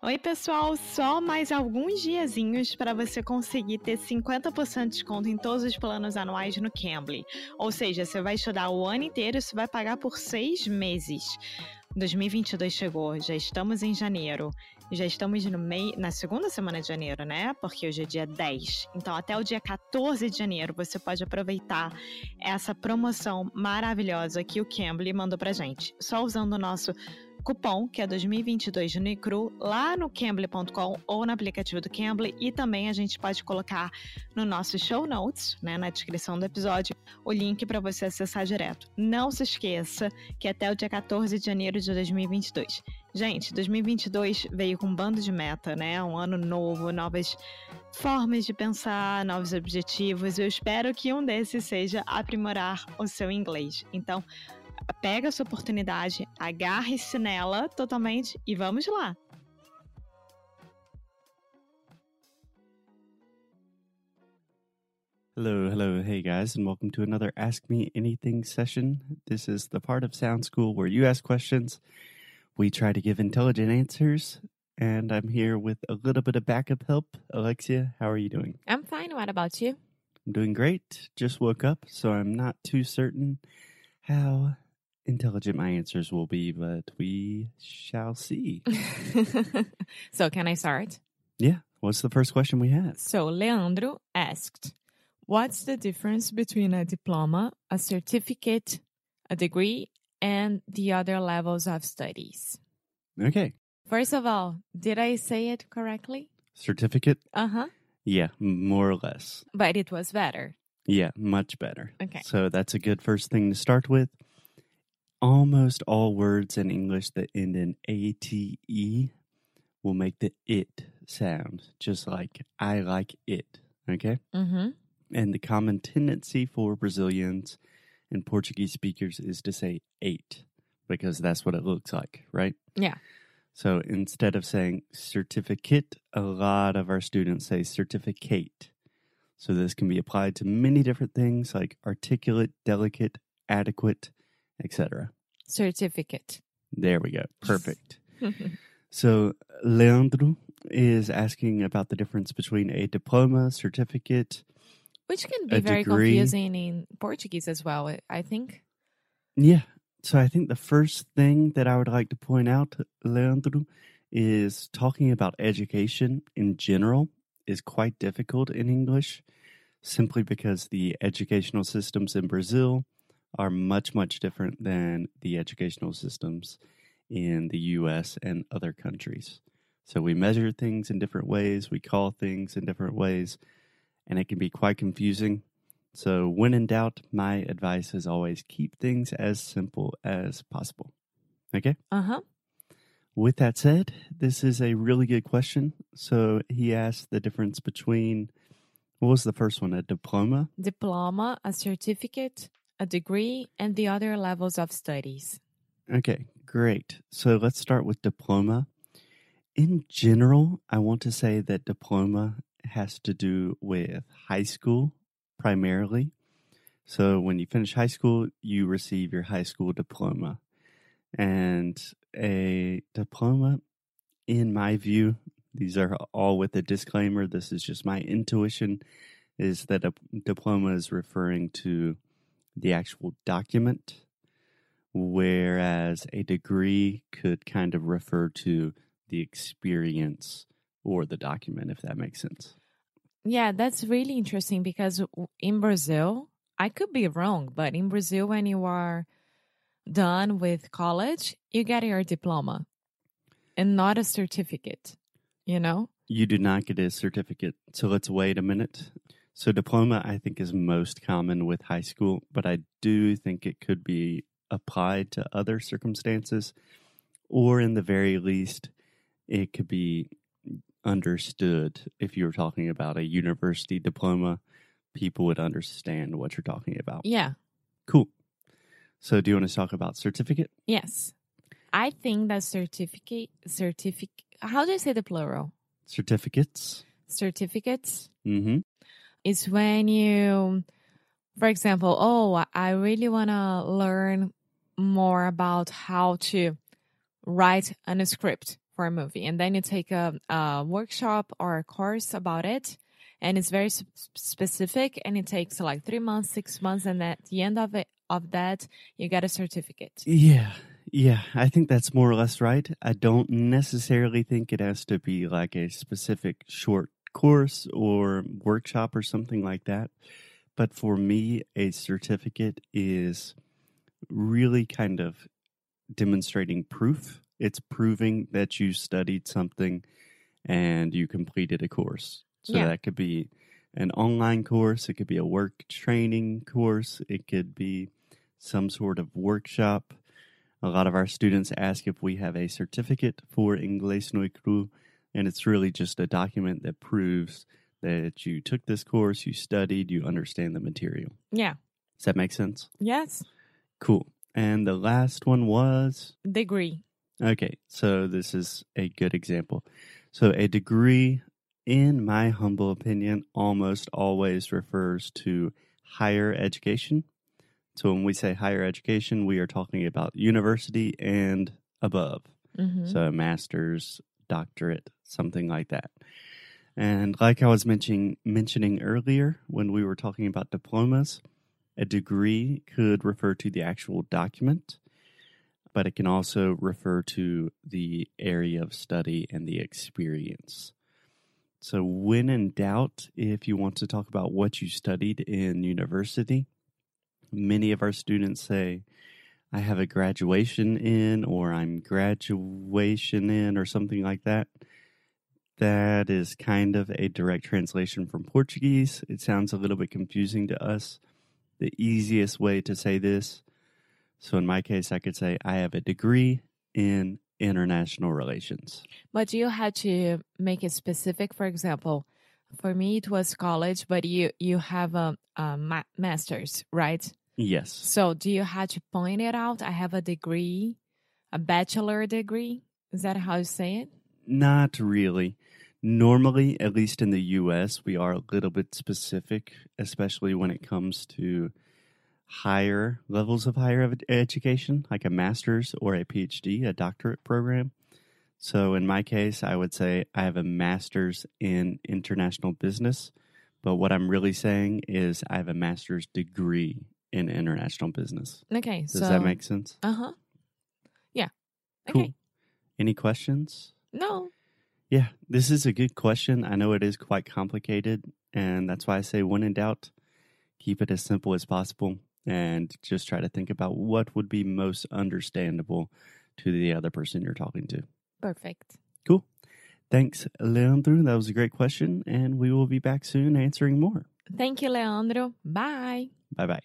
Oi, pessoal! Só mais alguns diazinhos para você conseguir ter 50% de desconto em todos os planos anuais no Cambly. Ou seja, você vai estudar o ano inteiro e você vai pagar por seis meses. 2022 chegou, já estamos em janeiro. Já estamos no meio, na segunda semana de janeiro, né? Porque hoje é dia 10. Então, até o dia 14 de janeiro, você pode aproveitar essa promoção maravilhosa que o Cambly mandou pra gente. Só usando o nosso cupom, que é 2022 no Icru, lá no Cambly.com ou no aplicativo do Cambly. E também a gente pode colocar no nosso show notes, né, na descrição do episódio, o link para você acessar direto. Não se esqueça que até o dia 14 de janeiro de 2022. Gente, 2022 veio com um bando de meta, né? Um ano novo, novas formas de pensar, novos objetivos. Eu espero que um desses seja aprimorar o seu inglês. Então, pega essa oportunidade, agarre-se nela totalmente e vamos lá. Hello, hello, hey guys, and welcome to another Ask Me Anything session. This is the part of Sound School where you ask questions, we try to give intelligent answers, and I'm here with a little bit of backup help. Alexia, how are you doing? I'm fine. What about you? I'm doing great. Just woke up, so I'm not too certain how intelligent my answers will be, but we shall see. so, can I start? Yeah. What's the first question we have? So, Leandro asked, What's the difference between a diploma, a certificate, a degree, and the other levels of studies? Okay. First of all, did I say it correctly? Certificate? Uh huh. Yeah, more or less. But it was better. Yeah, much better. Okay. So that's a good first thing to start with almost all words in English that end in ATE will make the it sound, just like I like it. Okay? Mm-hmm. And the common tendency for Brazilians and Portuguese speakers is to say eight because that's what it looks like, right? Yeah. So instead of saying certificate, a lot of our students say certificate. So this can be applied to many different things like articulate, delicate, adequate, etc. Certificate. There we go. Perfect. so Leandro is asking about the difference between a diploma, certificate, which can be very degree. confusing in Portuguese as well, I think. Yeah. So I think the first thing that I would like to point out, Leandro, is talking about education in general is quite difficult in English simply because the educational systems in Brazil are much, much different than the educational systems in the US and other countries. So we measure things in different ways, we call things in different ways, and it can be quite confusing. So, when in doubt, my advice is always keep things as simple as possible. Okay? Uh huh. With that said, this is a really good question. So, he asked the difference between what was the first one? A diploma? Diploma, a certificate, a degree, and the other levels of studies. Okay, great. So let's start with diploma. In general, I want to say that diploma has to do with high school primarily. So when you finish high school, you receive your high school diploma. And a diploma, in my view, these are all with a disclaimer. This is just my intuition, is that a diploma is referring to the actual document, whereas a degree could kind of refer to the experience or the document, if that makes sense. Yeah, that's really interesting because in Brazil, I could be wrong, but in Brazil, when you are done with college, you get your diploma and not a certificate, you know? You do not get a certificate. So let's wait a minute. So, diploma, I think, is most common with high school, but I do think it could be applied to other circumstances, or in the very least, it could be understood if you were talking about a university diploma, people would understand what you're talking about. Yeah. Cool. So, do you want to talk about certificate? Yes. I think that certificate, certificate, how do you say the plural? Certificates. Certificates. Mm-hmm. Is when you, for example, oh, I really want to learn more about how to write a script, for a movie, and then you take a, a workshop or a course about it, and it's very s- specific, and it takes like three months, six months, and at the end of it of that, you get a certificate. Yeah. Yeah, I think that's more or less right. I don't necessarily think it has to be like a specific short course or workshop or something like that. But for me, a certificate is really kind of demonstrating proof. It's proving that you studied something and you completed a course. So Yeah. that could be an online course, it could be a work training course, it could be some sort of workshop. A lot of our students ask if we have a certificate for Inglês no Cru, and it's really just a document that proves that you took this course, you studied, you understand the material. Yeah. Does that make sense? Yes. Cool. And the last one was Degree. okay, so this is a good example. So, a degree, in my humble opinion, almost always refers to higher education. So, when we say higher education, we are talking about university and above. hmm So, a master's, doctorate, something like that. And like I was mentioning mentioning earlier when we were talking about diplomas, a degree could refer to the actual document, but it can also refer to the area of study and the experience. So, when in doubt, if you want to talk about what you studied in university, many of our students say, I have a graduation in, or I'm graduation in, or something like that. That is kind of a direct translation from Portuguese. It sounds a little bit confusing to us. The easiest way to say this, so in my case, I could say, I have a degree in international relations. But you had to make it specific. For example, for me, it was college, but you you have a, a ma- master's, right? Yes. So do you have to point it out? I have a degree, a bachelor degree. Is that how you say it? Not really. Normally, at least in the US, we are a little bit specific, especially when it comes to higher levels of higher ed- education, like a master's or a PhD, a doctorate program. So, in my case, I would say I have a master's in international business. But what I'm really saying is I have a master's degree in international business. Okay. Does so that make sense? Uh huh. Yeah. Cool. Okay. Any questions? No. Yeah, this is a good question. I know it is quite complicated, and that's why I say when in doubt, keep it as simple as possible and just try to think about what would be most understandable to the other person you're talking to. Perfect. Cool. Thanks, Leandro. That was a great question, and we will be back soon answering more. Thank you, Leandro. Bye. Bye bye.